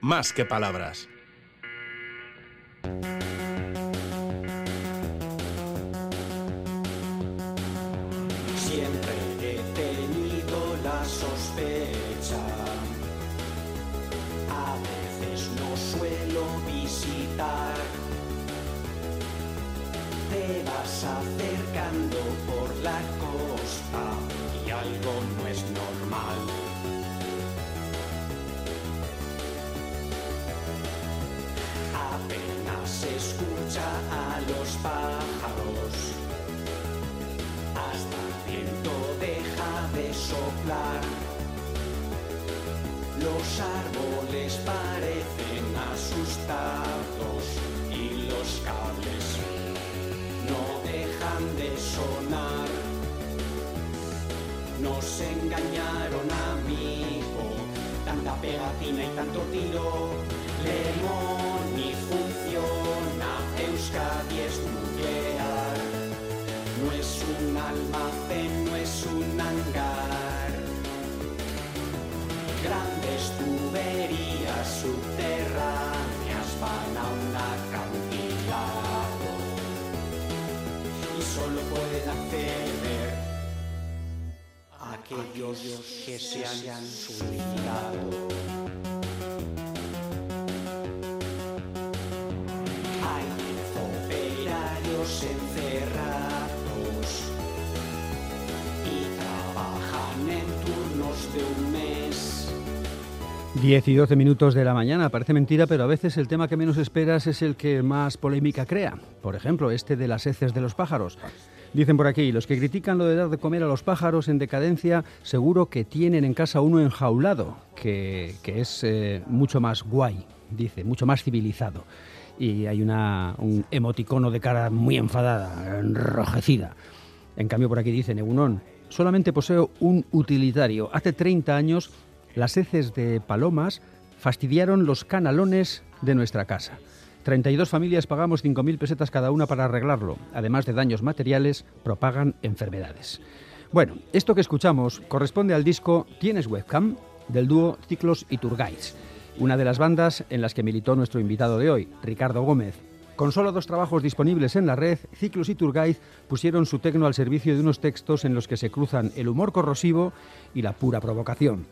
más que palabras. Sonar. Nos engañaron amigo, tanta pegatina y tanto tiro. Lemon ni funciona, Euskadi es nuclear. No es un almacén, no es un hangar. Grandes tuberías subterráneas van a un acantilado pueden acceder aquellos que se han suicidado. Hay operarios encerrados y trabajan en turnos de un mes. 10 y 12 minutos de la mañana, parece mentira, pero a veces el tema que menos esperas es el que más polémica crea. Por ejemplo, este de las heces de los pájaros. Dicen por aquí, los que critican lo de dar de comer a los pájaros en decadencia, seguro que tienen en casa uno enjaulado, que, que es eh, mucho más guay, dice, mucho más civilizado. Y hay una, un emoticono de cara muy enfadada, enrojecida. En cambio, por aquí dice Negunón, solamente poseo un utilitario. Hace 30 años, las heces de palomas fastidiaron los canalones de nuestra casa. 32 familias pagamos 5.000 pesetas cada una para arreglarlo. Además de daños materiales, propagan enfermedades. Bueno, esto que escuchamos corresponde al disco Tienes webcam del dúo Ciclos y Turgais, una de las bandas en las que militó nuestro invitado de hoy, Ricardo Gómez. Con solo dos trabajos disponibles en la red, Ciclos y Turgaiz pusieron su tecno al servicio de unos textos en los que se cruzan el humor corrosivo y la pura provocación.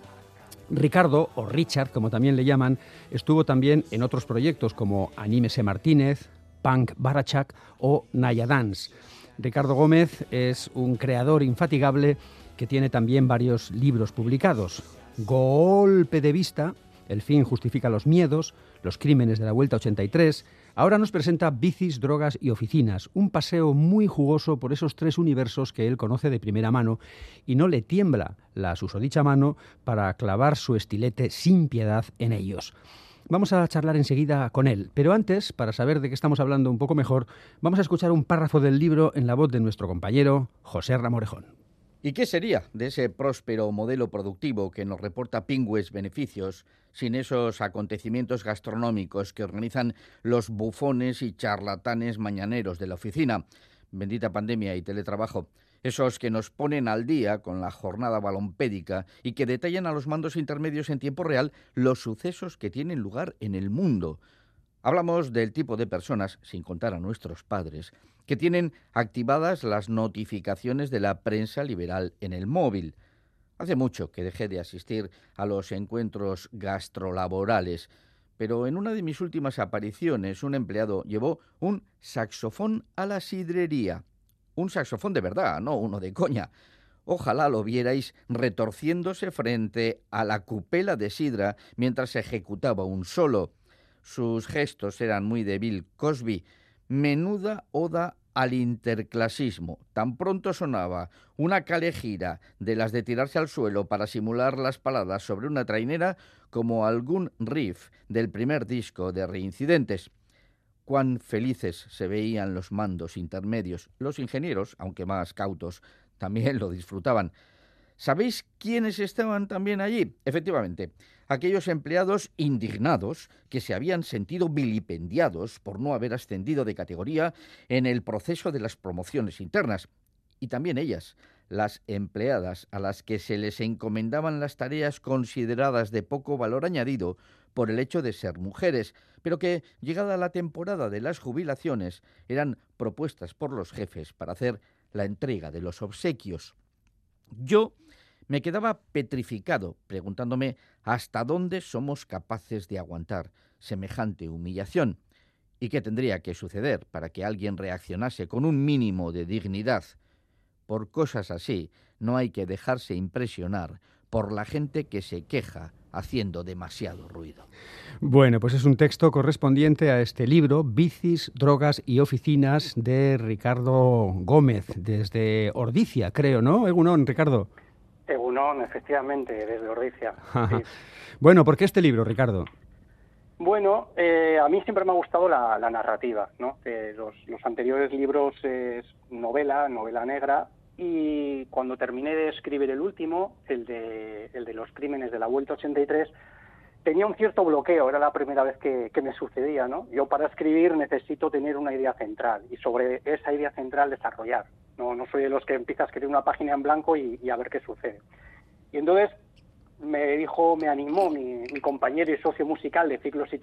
Ricardo, o Richard, como también le llaman, estuvo también en otros proyectos como Anímese Martínez, Punk Barachak o Naya Dance. Ricardo Gómez es un creador infatigable que tiene también varios libros publicados. Golpe de vista, El fin justifica los miedos, Los crímenes de la Vuelta 83. Ahora nos presenta Bicis, Drogas y Oficinas, un paseo muy jugoso por esos tres universos que él conoce de primera mano y no le tiembla la susodicha mano para clavar su estilete sin piedad en ellos. Vamos a charlar enseguida con él, pero antes, para saber de qué estamos hablando un poco mejor, vamos a escuchar un párrafo del libro en la voz de nuestro compañero José Ramorejón. ¿Y qué sería de ese próspero modelo productivo que nos reporta pingües beneficios sin esos acontecimientos gastronómicos que organizan los bufones y charlatanes mañaneros de la oficina? Bendita pandemia y teletrabajo. Esos que nos ponen al día con la jornada balompédica y que detallan a los mandos intermedios en tiempo real los sucesos que tienen lugar en el mundo. Hablamos del tipo de personas, sin contar a nuestros padres, que tienen activadas las notificaciones de la prensa liberal en el móvil. Hace mucho que dejé de asistir a los encuentros gastrolaborales, pero en una de mis últimas apariciones un empleado llevó un saxofón a la sidrería. Un saxofón de verdad, no uno de coña. Ojalá lo vierais retorciéndose frente a la cupela de sidra mientras ejecutaba un solo. Sus gestos eran muy de Bill Cosby. Menuda oda al interclasismo. Tan pronto sonaba una calejira de las de tirarse al suelo para simular las paladas sobre una trainera como algún riff del primer disco de Reincidentes. Cuán felices se veían los mandos intermedios. Los ingenieros, aunque más cautos, también lo disfrutaban. ¿Sabéis quiénes estaban también allí? Efectivamente, aquellos empleados indignados que se habían sentido vilipendiados por no haber ascendido de categoría en el proceso de las promociones internas. Y también ellas, las empleadas a las que se les encomendaban las tareas consideradas de poco valor añadido por el hecho de ser mujeres, pero que, llegada la temporada de las jubilaciones, eran propuestas por los jefes para hacer la entrega de los obsequios. Yo me quedaba petrificado, preguntándome hasta dónde somos capaces de aguantar semejante humillación y qué tendría que suceder para que alguien reaccionase con un mínimo de dignidad. Por cosas así no hay que dejarse impresionar por la gente que se queja haciendo demasiado ruido. Bueno, pues es un texto correspondiente a este libro, Bicis, Drogas y Oficinas, de Ricardo Gómez, desde Ordicia, creo, ¿no? Egunon, Ricardo. Egunon, efectivamente, desde Ordicia. Bueno, ¿por qué este libro, Ricardo? Bueno, eh, a mí siempre me ha gustado la, narrativa, ¿no? los, los, anteriores libros es novela, novela negra, y cuando terminé de escribir el último, el de, el de los crímenes de la Vuelta 83, tenía un cierto bloqueo, era la primera vez que, me sucedía, ¿no? Yo para escribir necesito tener una idea central y sobre esa idea central desarrollar. No, no soy de los que empieza a escribir una página en blanco y, a ver qué sucede. Y entonces me dijo, me animó mi, compañero y socio musical de Ciclos y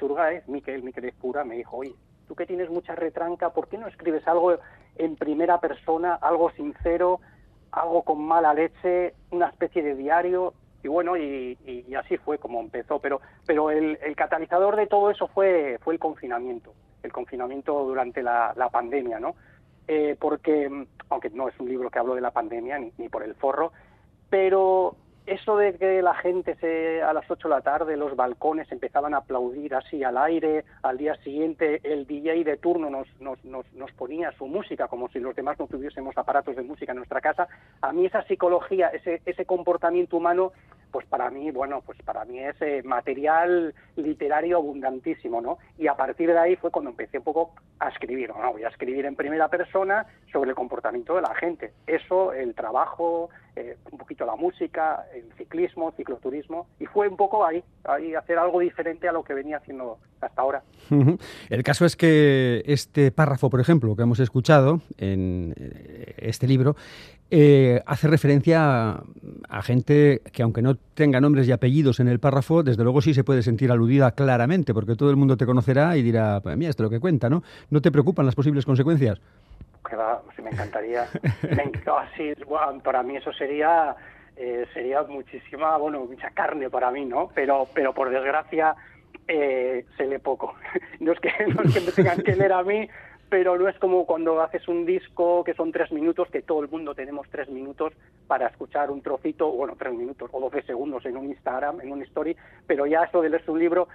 Miquel, Miquel Pura, me dijo, oye, tú que tienes mucha retranca, ¿por qué no escribes algo en primera persona, algo sincero, algo con mala leche, una especie de diario? Y bueno, y, así fue como empezó. Pero, pero el, catalizador de todo eso fue, fue el confinamiento, el confinamiento durante la, pandemia, ¿no? Eh, porque, aunque no es un libro que hablo de la pandemia, ni, ni por el forro, pero eso de que la gente se, a las 8 de la tarde, los balcones empezaban a aplaudir así al aire, al día siguiente el DJ de turno nos, nos, nos, nos, ponía su música como si los demás no tuviésemos aparatos de música en nuestra casa, a mí esa psicología, ese, ese comportamiento humano, pues para mí, bueno, pues para mí es eh, material literario abundantísimo, ¿no? Y a partir de ahí fue cuando empecé un poco a escribir, ¿no? Voy a escribir en primera persona sobre el comportamiento de la gente. Eso, el trabajo, eh, un poquito la música, el ciclismo, cicloturismo, y fue un poco ahí, ahí hacer algo diferente a lo que venía haciendo hasta ahora. El caso es que este párrafo, por ejemplo, que hemos escuchado en eh, este libro, eh, hace referencia a, gente que aunque no tenga nombres y apellidos en el párrafo, desde luego sí se puede sentir aludida claramente, porque todo el mundo te conocerá y dirá, pues mira, esto es lo que cuenta, ¿no? ¿No te preocupan las posibles consecuencias? que va, me encantaría. para mí eso sería eh, sería muchísima, bueno, mucha carne para mí, ¿no? Pero, pero por desgracia eh, se lee poco. no, es que, no es que me tengan que leer a mí, pero no es como cuando haces un disco que son tres minutos, que todo el mundo tenemos tres minutos para escuchar un trocito, bueno, tres minutos o doce segundos en un Instagram, en un story, pero ya eso de leer un libro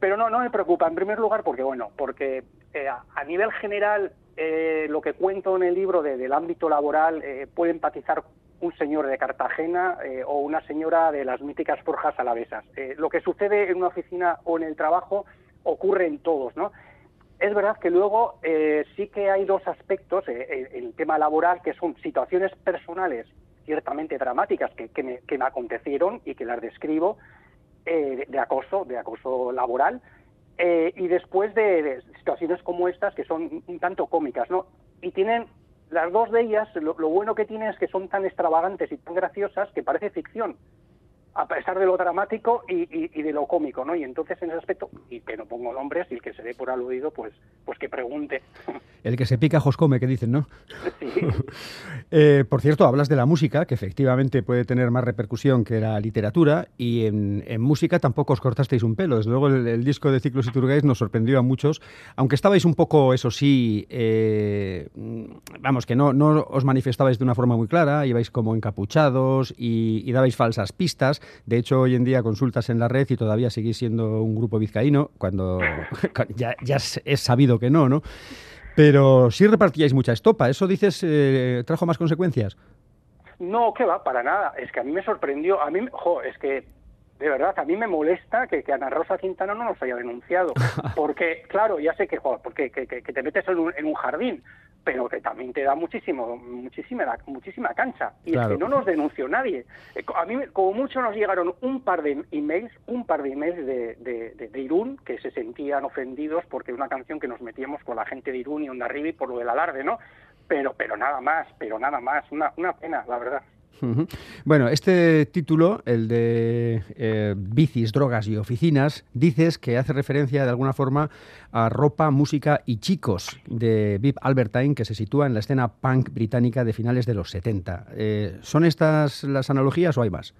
pero no, no me preocupa, en primer lugar, porque, bueno, porque eh, a nivel general eh, lo que cuento en el libro del ámbito laboral eh, puede empatizar un señor de Cartagena o una señora de las míticas forjas alavesas. lo que sucede en una oficina o en el trabajo ocurre en todos, ¿no? Es verdad que luego sí que hay dos aspectos en el tema laboral que son situaciones personales ciertamente dramáticas que, me, que me acontecieron y que las describo, eh, de, acoso, de acoso laboral, eh, y después de, situaciones como estas que son un tanto cómicas, ¿no? Y tienen, las dos de ellas, lo, lo bueno que tienen es que son tan extravagantes y tan graciosas que parece ficción a pesar de lo dramático y, de lo cómico, ¿no? Y entonces en ese aspecto, y que no pongo nombres, y el que se dé por aludido, pues, pues que pregunte. El que se pica come, que dicen, ¿no? Sí. Eh, por cierto, hablas de la música, que efectivamente puede tener más repercusión que la literatura, y en, música tampoco os cortasteis un pelo. Desde luego el, disco de Ciclos y Turgáis nos sorprendió a muchos, aunque estabais un poco, eso sí, eh, vamos, que no, no os manifestabais de una forma muy clara, ibais como encapuchados y, y dabais falsas pistas. De hecho, hoy en día consultas en la red y todavía seguís siendo un grupo vizcaíno, cuando ya, es sabido que no, ¿no? Pero sí repartíais mucha estopa. ¿Eso dices eh, trajo más consecuencias? No, que va, para nada. Es que a mí me sorprendió. A mí, jo, es que de verdad, a mí me molesta que, Ana Rosa Quintana no nos haya denunciado. Porque, claro, ya sé que, porque que, te metes en un, en un, jardín, pero que también te da muchísimo, muchísima, muchísima cancha. Y es que no nos denunció nadie. Eh, a mí, como mucho, nos llegaron un par de emails, un par de emails de, de, Irún, que se sentían ofendidos porque una canción que nos metíamos con la gente de Irún y Onda Ribi por lo del alarde, ¿no? Pero, pero nada más, pero nada más. Una, una pena, la verdad. Bueno, este título, el de eh, bicis, drogas y oficinas, dices que hace referencia de alguna forma a ropa, música y chicos de Vip Albertine que se sitúa en la escena punk británica de finales de los 70. Eh, ¿Son estas las analogías o hay más?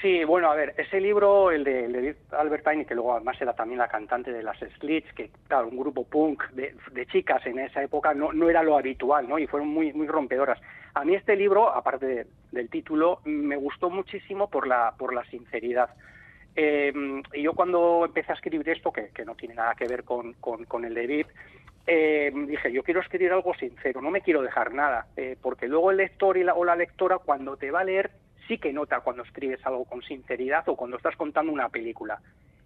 Sí, bueno, a ver, ese libro, el de, el Albertine, que luego además era también la cantante de las Slits, que claro, un grupo punk de, chicas en esa época no, no, era lo habitual, ¿no? Y fueron muy, muy rompedoras. A mí este libro, aparte del título, me gustó muchísimo por la, por la sinceridad. Eh, y yo cuando empecé a escribir esto, que, que no tiene nada que ver con, con, el de eh, dije, yo quiero escribir algo sincero, no me quiero dejar nada, eh, porque luego el lector y la, o la lectora cuando te va a leer sí que nota cuando escribes algo con sinceridad o cuando estás contando una película.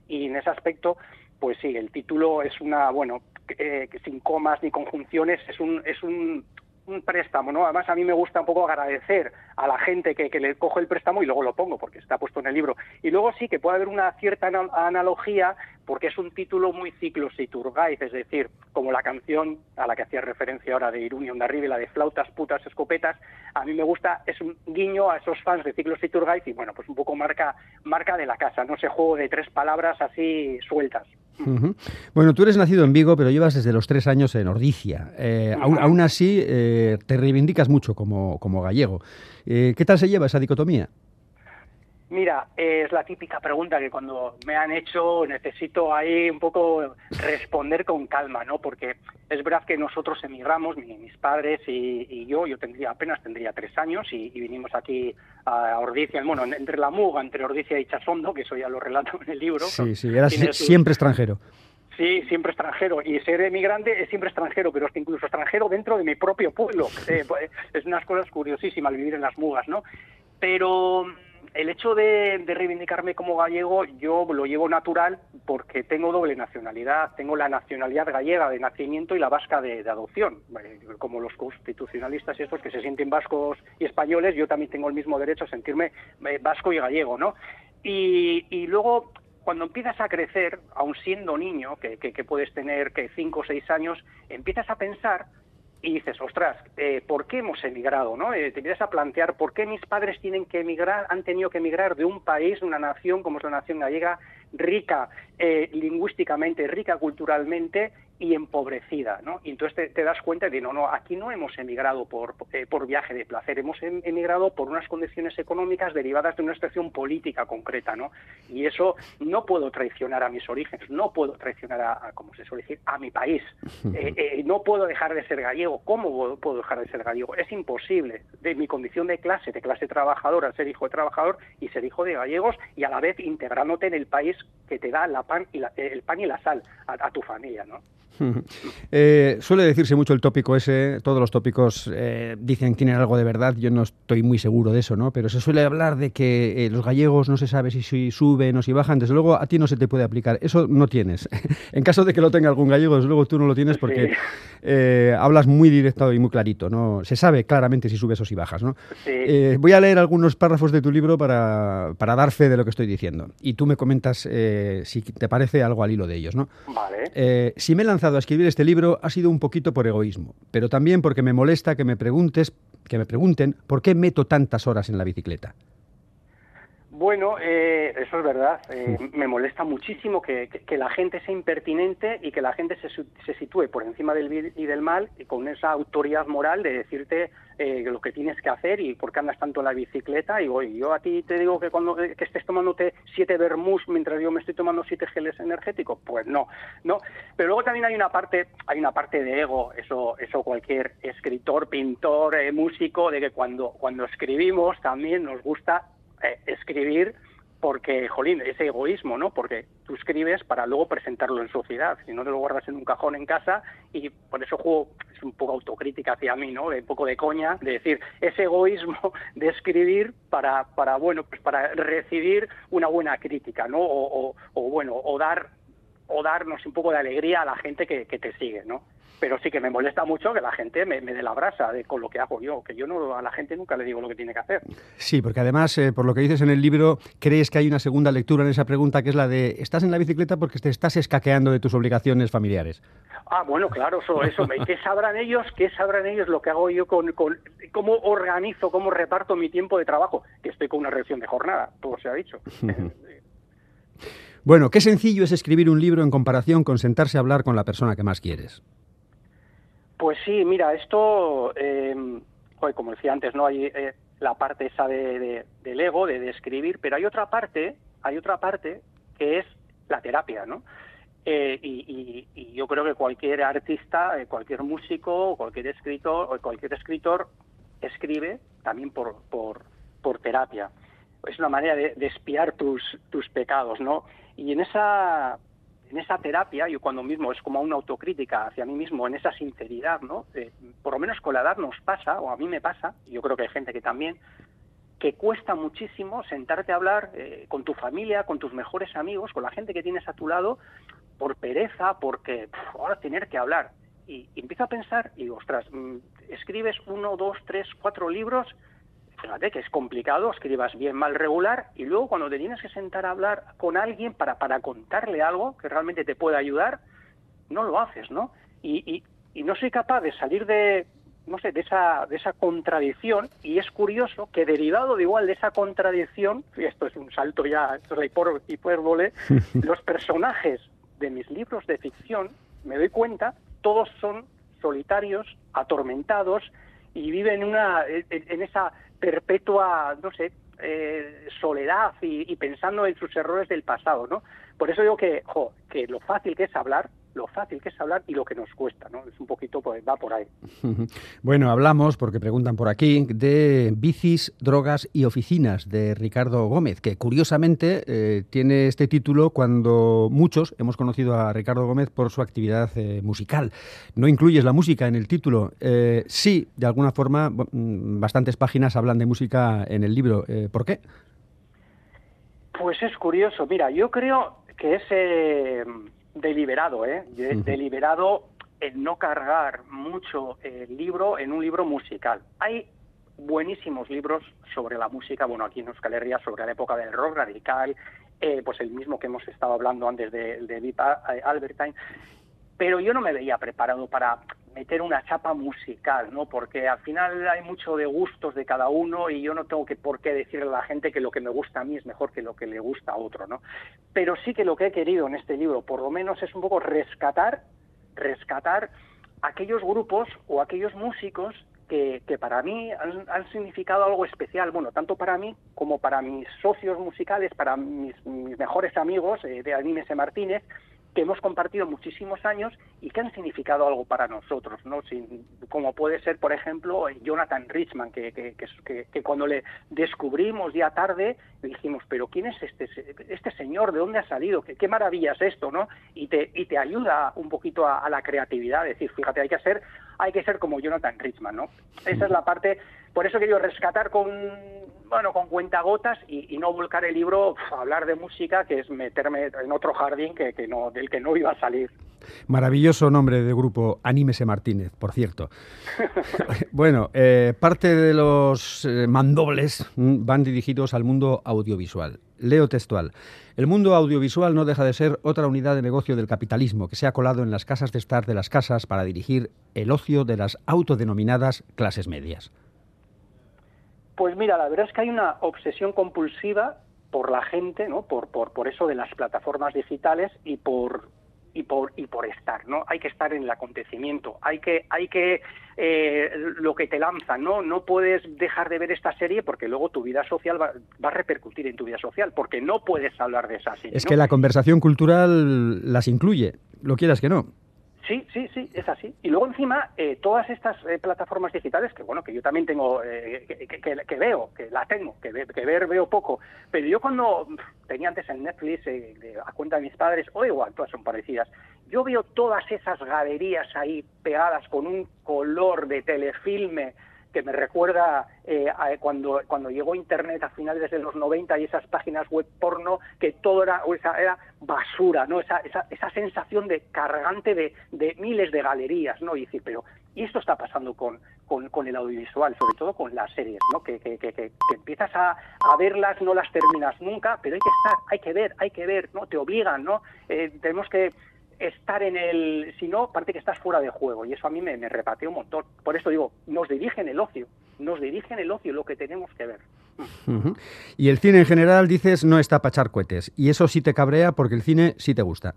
Y en ese aspecto, pues sí, el título es una, bueno, eh, sin comas ni conjunciones, es un, es un un préstamo, ¿no? Además a mí me gusta un poco agradecer a la gente que, le cojo el préstamo y luego lo pongo porque está puesto en el libro. Y luego sí que puede haber una cierta analogía porque es un título muy ciclo Siturgaiz, es decir, como la canción a la que hacía referencia ahora de Irún y Arriba, la de flautas, putas, escopetas, a mí me gusta, es un guiño a esos fans de ciclo Siturgaiz y bueno, pues un poco marca, marca de la casa, no ese juego de tres palabras así sueltas. Bueno, tú eres nacido en Vigo, pero llevas desde los tres años en Ordicia. Eh, aún, así, eh, te reivindicas mucho como, como gallego. Eh, ¿Qué tal se lleva esa dicotomía? Mira, es la típica pregunta que cuando me han hecho necesito ahí un poco responder con calma, ¿no? Porque es verdad que nosotros emigramos, mis padres y, yo, yo tendría apenas tendría tres años y, vinimos aquí a Ordicia, bueno, entre la Muga, entre Ordicia y Chasondo, que eso ya lo relato en el libro. Sí, sí, era siempre extranjero. Sí, siempre extranjero. Y ser emigrante es siempre extranjero, pero es que incluso extranjero dentro de mi propio pueblo. Eh, pues, es unas cosas curiosísimas vivir en las mugas, ¿no? Pero el hecho de, reivindicarme como gallego yo lo llevo natural porque tengo doble nacionalidad, tengo la nacionalidad gallega de nacimiento y la vasca de, adopción, como los constitucionalistas y estos que se sienten vascos y españoles, yo también tengo el mismo derecho a sentirme eh, vasco y gallego, ¿no? Y, luego cuando empiezas a crecer, aun siendo niño, que, que puedes tener que cinco o seis años, empiezas a pensar y dices, ostras, eh, ¿por qué hemos emigrado? ¿no? Eh, te empiezas a plantear por qué mis padres tienen que emigrar, han tenido que emigrar de un país, de una nación como es la nación gallega, rica eh, lingüísticamente, rica culturalmente y empobrecida, ¿no? Y entonces te, das cuenta de, no, no, aquí no hemos emigrado por, eh, por viaje de placer, hemos em, emigrado por unas condiciones económicas derivadas de una situación política concreta, ¿no? Y eso no puedo traicionar a mis orígenes, no puedo traicionar a, como se suele decir, a mi país. Eh, no puedo dejar de ser gallego. ¿Cómo puedo dejar de ser gallego? Es imposible. De mi condición de clase, de clase trabajadora, ser hijo de trabajador y ser hijo de gallegos y a la vez integrándote en el país que te da la pan y el pan y la sal a, tu familia, ¿no? Eh, suele decirse mucho el tópico ese, todos los tópicos eh, dicen que tienen algo de verdad, yo no estoy muy seguro de eso, ¿no? Pero se suele hablar de que eh, los gallegos no se sabe si, suben o si bajan, desde luego a ti no se te puede aplicar, eso no tienes. en caso de que lo tenga algún gallego, desde luego tú no lo tienes porque hablas muy directo y muy clarito, ¿no? Se sabe claramente si subes o si bajas, ¿no? voy a leer algunos párrafos de tu libro para, para, dar fe de lo que estoy diciendo y tú me comentas si te parece algo al hilo de ellos, ¿no? Vale. si me he a escribir este libro ha sido un poquito por egoísmo, pero también porque me molesta que me preguntes, que me pregunten por qué meto tantas horas en la bicicleta. Bueno, eh, eso es verdad. Eh, me molesta muchísimo que, la gente sea impertinente y que la gente se, se, sitúe por encima del bien y del mal y con esa autoridad moral de decirte eh, lo que tienes que hacer y por qué andas tanto en la bicicleta. Y voy, yo a ti te digo que cuando que estés tomándote siete vermús mientras yo me estoy tomando siete geles energéticos, pues no, no. Pero luego también hay una parte, hay una parte de ego. Eso, eso cualquier escritor, pintor, músico, de que cuando cuando escribimos también nos gusta eh, escribir porque, jolín, ese egoísmo, ¿no? Porque tú escribes para luego presentarlo en sociedad, si no te lo guardas en un cajón en casa y por eso juego, es un poco autocrítica hacia mí, ¿no? Un poco de coña, de decir, ese egoísmo de escribir para, para bueno, pues para recibir una buena crítica, ¿no? O, o, bueno, o dar o darnos un poco de alegría a la gente que, que te sigue, ¿no? pero sí que me molesta mucho que la gente me, dé la brasa de, con lo que hago yo, que yo no a la gente nunca le digo lo que tiene que hacer. Sí, porque además, eh, por lo que dices en el libro, crees que hay una segunda lectura en esa pregunta, que es la de, ¿estás en la bicicleta porque te estás escaqueando de tus obligaciones familiares? Ah, bueno, claro, eso, eso. ¿Qué sabrán ellos? ¿Qué sabrán ellos lo que hago yo con, con cómo organizo, cómo reparto mi tiempo de trabajo? Que estoy con una reducción de jornada, todo se ha dicho. bueno, qué sencillo es escribir un libro en comparación con sentarse a hablar con la persona que más quieres. Pues sí, mira, esto, eh, como decía antes, no hay eh, la parte esa de, del ego, de, escribir, pero hay otra parte, hay otra parte que es la terapia, ¿no? Eh, y, yo creo que cualquier artista, cualquier músico, cualquier escritor, cualquier escritor escribe también por, por, por terapia. Es una manera de, de espiar tus, tus pecados, ¿no? Y en esa en esa terapia, yo cuando mismo es como una autocrítica hacia mí mismo, en esa sinceridad, ¿no? por lo menos con la edad nos pasa, o a mí me pasa, yo creo que hay gente que también, que cuesta muchísimo sentarte a hablar eh, con tu familia, con tus mejores amigos, con la gente que tienes a tu lado, por pereza, porque ahora tener que hablar. Y, empiezo a pensar y ostras, mm, escribes uno, dos, tres, cuatro libros fíjate que es complicado, escribas bien, mal, regular, y luego cuando te tienes que sentar a hablar con alguien para, para contarle algo que realmente te pueda ayudar, no lo haces, ¿no? Y, y, no soy capaz de salir de, no sé, de esa, de esa contradicción, y es curioso que derivado de igual de esa contradicción, y esto es un salto ya, esto es la hipérbole, los personajes de mis libros de ficción, me doy cuenta, todos son solitarios, atormentados, y viven una, en esa perpetua, no sé, eh, soledad y, pensando en sus errores del pasado, ¿no? Por eso digo que, jo, que lo fácil que es hablar lo fácil que es hablar y lo que nos cuesta, ¿no? Es un poquito, pues va por ahí. Bueno, hablamos, porque preguntan por aquí, de bicis, drogas y oficinas de Ricardo Gómez, que curiosamente eh, tiene este título cuando muchos hemos conocido a Ricardo Gómez por su actividad eh, musical. No incluyes la música en el título. Eh, sí, de alguna forma, mm, bastantes páginas hablan de música en el libro. ¿Por qué? Pues es curioso. Mira, yo creo que ese deliberado, ¿eh? Deliberado el no cargar mucho el libro en un libro musical. Hay buenísimos libros sobre la música, bueno, aquí en Euskal Herria, sobre la época del rock radical, eh, pues el mismo que hemos estado hablando antes de, de Deep Albertine, pero yo no me veía preparado para meter una chapa musical, ¿no? Porque al final hay mucho de gustos de cada uno y yo no tengo que por qué decirle a la gente que lo que me gusta a mí es mejor que lo que le gusta a otro, ¿no? Pero sí que lo que he querido en este libro, por lo menos, es un poco rescatar, rescatar aquellos grupos o aquellos músicos que, para mí han, significado algo especial, bueno, tanto para mí como para mis socios musicales, para mis, mejores amigos eh, de Anime Martínez, que hemos compartido muchísimos años y que han significado algo para nosotros, ¿no? como puede ser, por ejemplo, Jonathan Richman, que, que, que, cuando le descubrimos ya tarde, dijimos, pero ¿quién es este, este señor? ¿De dónde ha salido? ¿Qué, qué maravilla es esto? ¿no? Y te, y te ayuda un poquito a, la creatividad, decir, fíjate, hay que ser, hay que ser como Jonathan Richman, ¿no? Esa es la parte, por eso quería rescatar con bueno, con cuentagotas y, y no volcar el libro a hablar de música, que es meterme en otro jardín que, que no, del que no iba a salir. Maravilloso nombre de grupo, Anímese Martínez, por cierto. bueno, eh, parte de los eh, mandobles mm, van dirigidos al mundo audiovisual. Leo textual. El mundo audiovisual no deja de ser otra unidad de negocio del capitalismo que se ha colado en las casas de estar de las casas para dirigir el ocio de las autodenominadas clases medias. Pues mira, la verdad es que hay una obsesión compulsiva por la gente, ¿no? Por, por, por eso de las plataformas digitales y por y por y por estar, ¿no? Hay que estar en el acontecimiento, hay que hay que eh, lo que te lanza, ¿no? No puedes dejar de ver esta serie porque luego tu vida social va, a repercutir en tu vida social, porque no puedes hablar de esa serie. Es que la conversación cultural las incluye, lo quieras que no. Sí, sí, sí, es así. Y luego encima, eh, todas estas eh, plataformas digitales, que bueno, que yo también tengo, eh, que, veo, que la tengo, que, ver veo poco, pero yo cuando tenía antes en Netflix, a cuenta de mis padres, o igual, todas son parecidas, yo veo todas esas galerías ahí pegadas con un color de telefilme que me recuerda cuando, cuando llegó Internet a finales de los 90 y esas páginas web porno, que todo era, o esa, era basura, ¿no? Esa, esa, esa sensación de cargante de, de, miles de galerías, ¿no? Y decir, pero, y esto está pasando con, con, con el audiovisual, sobre todo con las series, ¿no? Que, que, que, que empiezas a, a, verlas, no las terminas nunca, pero hay que estar, hay que ver, hay que ver, ¿no? Te obligan, ¿no? Eh, tenemos que estar en el... Si no, parece que estás fuera de juego y eso a mí me, me repatea un montón. Por eso digo, nos dirigen el ocio, nos dirigen el ocio, lo que tenemos que ver. Uh -huh. Y el cine en general, dices, no está para echar cohetes. Y eso sí te cabrea porque el cine sí te gusta.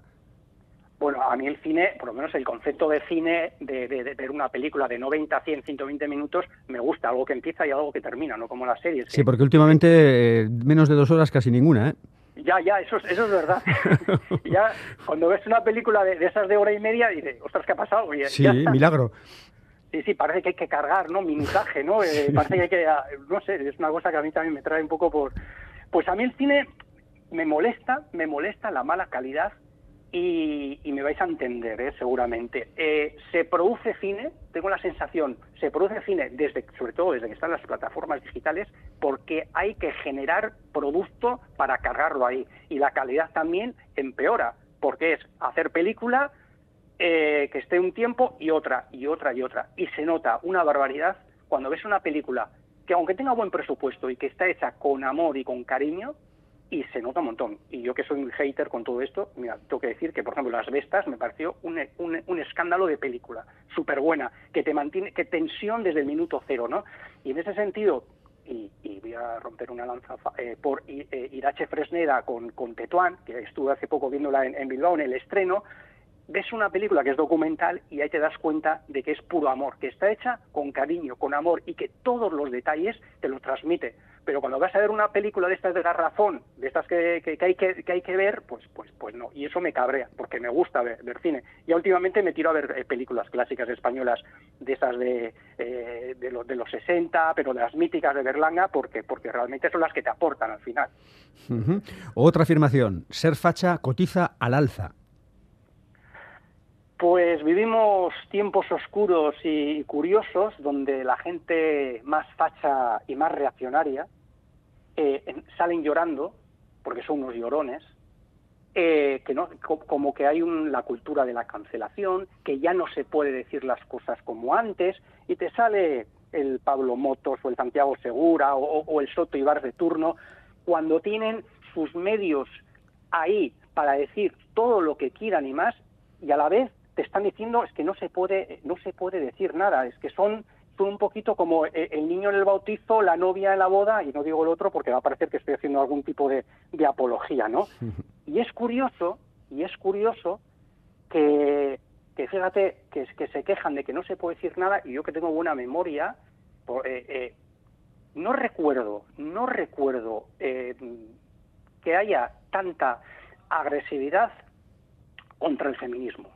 Bueno, a mí el cine, por lo menos el concepto de cine, de, de, de, ver una película de 90, 100, 120 minutos, me gusta. Algo que empieza y algo que termina, no como las series. Sí, porque últimamente eh, menos de dos horas casi ninguna, ¿eh? Ya, ya, eso, eso es verdad. ya, cuando ves una película de, de, esas de hora y media, dices, ostras, ¿qué ha pasado? Y, sí, milagro. Sí, sí, parece que hay que cargar, ¿no? Minutaje, ¿no? Eh, parece que hay que, no sé, es una cosa que a mí también me trae un poco por... Pues a mí el cine me molesta, me molesta la mala calidad y, y me vais a entender, ¿eh? seguramente. Eh, se produce cine, tengo la sensación, se produce cine desde, sobre todo desde que están las plataformas digitales, porque hay que generar producto para cargarlo ahí. Y la calidad también empeora, porque es hacer película eh, que esté un tiempo y otra, y otra, y otra. Y se nota una barbaridad cuando ves una película que aunque tenga buen presupuesto y que está hecha con amor y con cariño, y se nota un montón. Y yo que soy un hater con todo esto, mira, tengo que decir que, por ejemplo, Las Bestas me pareció un, un, un escándalo de película, súper buena, que te mantiene, que tensión desde el minuto cero, ¿no? Y en ese sentido, y, y voy a romper una lanza eh, por eh, Irache Fresneda con, con Tetuán, que estuve hace poco viéndola en, en Bilbao en el estreno, ves una película que es documental y ahí te das cuenta de que es puro amor, que está hecha con cariño, con amor y que todos los detalles te lo transmite. Pero cuando vas a ver una película de estas de garrafón, de estas que, que, hay, que, que, hay que ver, pues, pues, pues no. Y eso me cabrea, porque me gusta ver, cine. Y últimamente me tiro a ver eh, películas clásicas españolas, de esas de, eh, de, lo, de, los 60, pero de las míticas de Berlanga, porque, porque realmente son las que te aportan al final. Otra afirmación, ser facha cotiza al alza. Pues vivimos tiempos oscuros y curiosos donde la gente más facha y más reaccionaria eh, salen llorando, porque son unos llorones, eh, que no, como que hay un, la cultura de la cancelación, que ya no se puede decir las cosas como antes, y te sale el Pablo Motos o el Santiago Segura o, o el Soto Ibar de turno, cuando tienen sus medios ahí para decir todo lo que quieran y más, y a la vez te están diciendo es que no se puede no se puede decir nada es que son son un poquito como el niño en el bautizo la novia en la boda y no digo el otro porque va a parecer que estoy haciendo algún tipo de, de apología no y es curioso y es curioso que, que fíjate que, que se quejan de que no se puede decir nada y yo que tengo buena memoria eh, eh, no recuerdo no recuerdo eh, que haya tanta agresividad contra el feminismo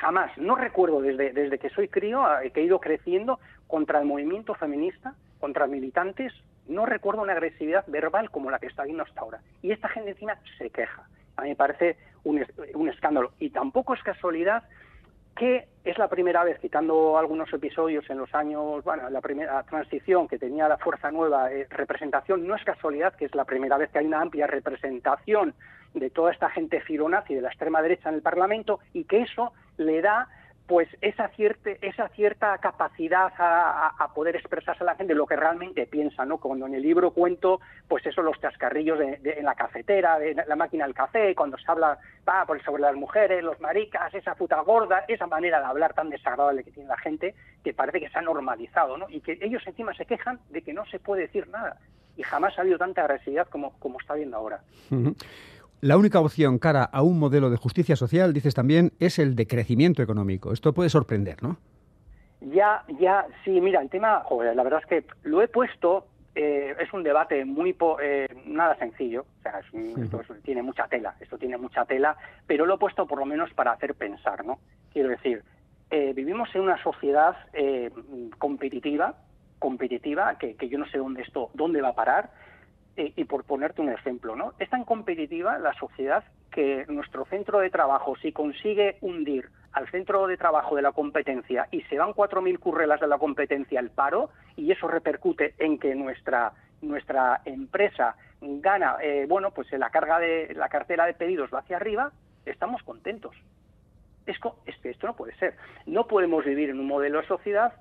jamás, no recuerdo desde, desde que soy crío, que he ido creciendo contra el movimiento feminista, contra militantes, no recuerdo una agresividad verbal como la que está viendo hasta ahora. Y esta gente encima se queja. A mí me parece un, un escándalo. Y tampoco es casualidad que es la primera vez, quitando algunos episodios en los años, bueno, la primera transición que tenía la Fuerza Nueva, eh, representación, no es casualidad que es la primera vez que hay una amplia representación de toda esta gente filonazi de la extrema derecha en el Parlamento y que eso le da pues esa cierta, esa cierta capacidad a, a, poder expresarse a la gente lo que realmente piensa, ¿no? Cuando en el libro cuento, pues eso, los chascarrillos de, de, en la cafetera, de la máquina del café, cuando se habla ah, pues sobre las mujeres, los maricas, esa puta gorda, esa manera de hablar tan desagradable que tiene la gente, que parece que se ha normalizado, ¿no? Y que ellos encima se quejan de que no se puede decir nada. Y jamás ha habido tanta agresividad como, como está viendo ahora. La única opción cara a un modelo de justicia social, dices también, es el de crecimiento económico. Esto puede sorprender, ¿no? Ya, ya, sí, mira, el tema, joder, la verdad es que lo he puesto, eh, es un debate muy, po, eh, nada sencillo, o sea, es un, esto es, tiene mucha tela, esto tiene mucha tela, pero lo he puesto por lo menos para hacer pensar, ¿no? Quiero decir, eh, vivimos en una sociedad competitiva, competitiva, que, que yo no sé dónde esto, dónde va a parar, y, y, por ponerte un ejemplo, ¿no? Es tan competitiva la sociedad que nuestro centro de trabajo, si consigue hundir al centro de trabajo de la competencia y se van 4.000 currelas de la competencia al paro, y eso repercute en que nuestra, nuestra empresa gana, eh, bueno, pues la carga de la cartera de pedidos va hacia arriba, estamos contentos. Es, es que esto no puede ser. No podemos vivir en un modelo de sociedad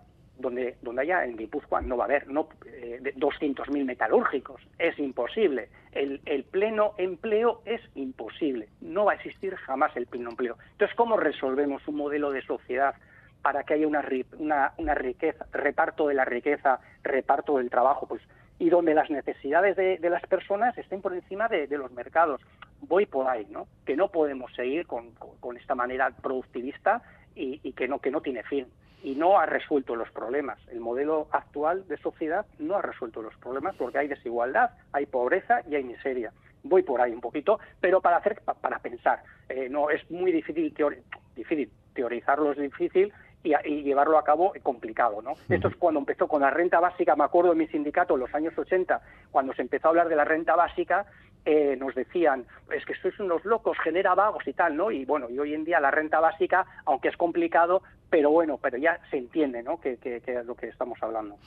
donde, donde haya en Guipúzcoa no va a haber no, eh, 200.000 metalúrgicos. Es imposible. El, el, pleno empleo es imposible. No va a existir jamás el pleno empleo. Entonces, ¿cómo resolvemos un modelo de sociedad para que haya una, una, una riqueza, reparto de la riqueza, reparto del trabajo? Pues y donde las necesidades de, de las personas estén por encima de, de, los mercados. Voy por ahí, ¿no? Que no podemos seguir con, con, con esta manera productivista y, y, que no que no tiene fin y no ha resuelto los problemas. El modelo actual de sociedad no ha resuelto los problemas porque hay desigualdad, hay pobreza y hay miseria. Voy por ahí un poquito, pero para hacer para pensar. Eh, no es muy difícil, teori difícil teorizarlo es difícil y, y, llevarlo a cabo es complicado, ¿no? Esto es cuando empezó con la renta básica, me acuerdo en mi sindicato en los años 80, cuando se empezó a hablar de la renta básica, eh, nos decían, es que sois unos locos, genera vagos y tal, ¿no? Y bueno, y hoy en día la renta básica, aunque es complicado, pero bueno, pero ya se entiende, ¿no? Que, que, es lo que estamos hablando.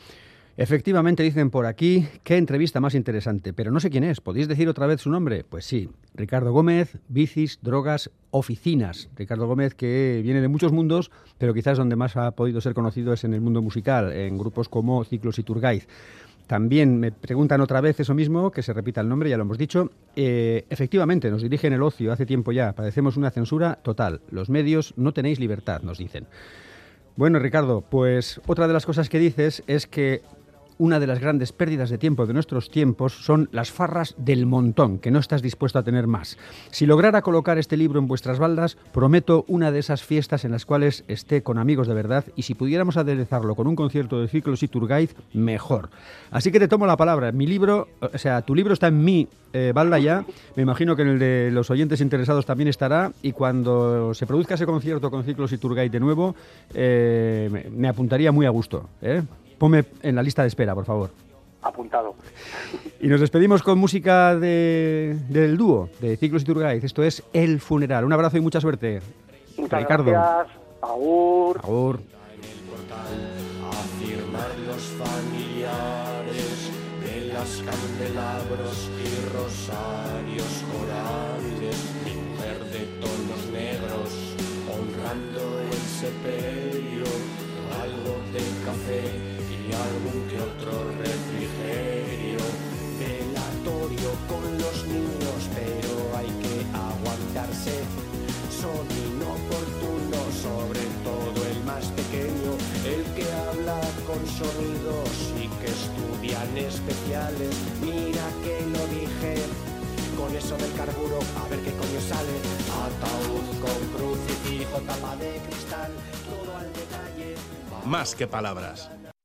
Efectivamente, dicen por aquí, qué entrevista más interesante, pero no sé quién es. ¿Podéis decir otra vez su nombre? Pues sí, Ricardo Gómez, bicis, drogas, oficinas. Ricardo Gómez que viene de muchos mundos, pero quizás donde más ha podido ser conocido es en el mundo musical, en grupos como Ciclos y Turgaiz. También me preguntan otra vez eso mismo, que se repita el nombre, ya lo hemos dicho. Eh, efectivamente, nos dirigen el ocio hace tiempo ya. Padecemos una censura total. Los medios no tenéis libertad, nos dicen. Bueno, Ricardo, pues otra de las cosas que dices es que una de las grandes pérdidas de tiempo de nuestros tiempos son las farras del montón, que no estás dispuesto a tener más. Si lograra colocar este libro en vuestras baldas, prometo una de esas fiestas en las cuales esté con amigos de verdad y si pudiéramos aderezarlo con un concierto de ciclos y Turgaiz, mejor. Así que te tomo la palabra. Mi libro, o sea, tu libro está en mi eh, balda ya, me imagino que en el de los oyentes interesados también estará y cuando se produzca ese concierto con ciclos y Turgaiz de nuevo, eh, me, apuntaría muy a gusto. ¿eh? Ponme en la lista de espera, por favor. Apuntado. Y nos despedimos con música de, del dúo, de Ciclos y Turgaiz. Esto es El Funeral. Un abrazo y mucha suerte. Muchas Ricardo. gracias. Agur. Agur. Afirmar los familiares de las candelabros y rosarios corales. Mi mujer de tonos negros, honrando el sepelio, algo de café algún que otro refrigerio. Velatorio con los niños, pero hay que aguantarse. Son inoportunos, sobre todo el más pequeño, el que habla con sonidos y que estudian especiales. Mira que lo dije. Con eso del carburo, a ver qué coño sale. Ataúd con crucifijo, tapa de cristal, todo al detalle. Más que palabras.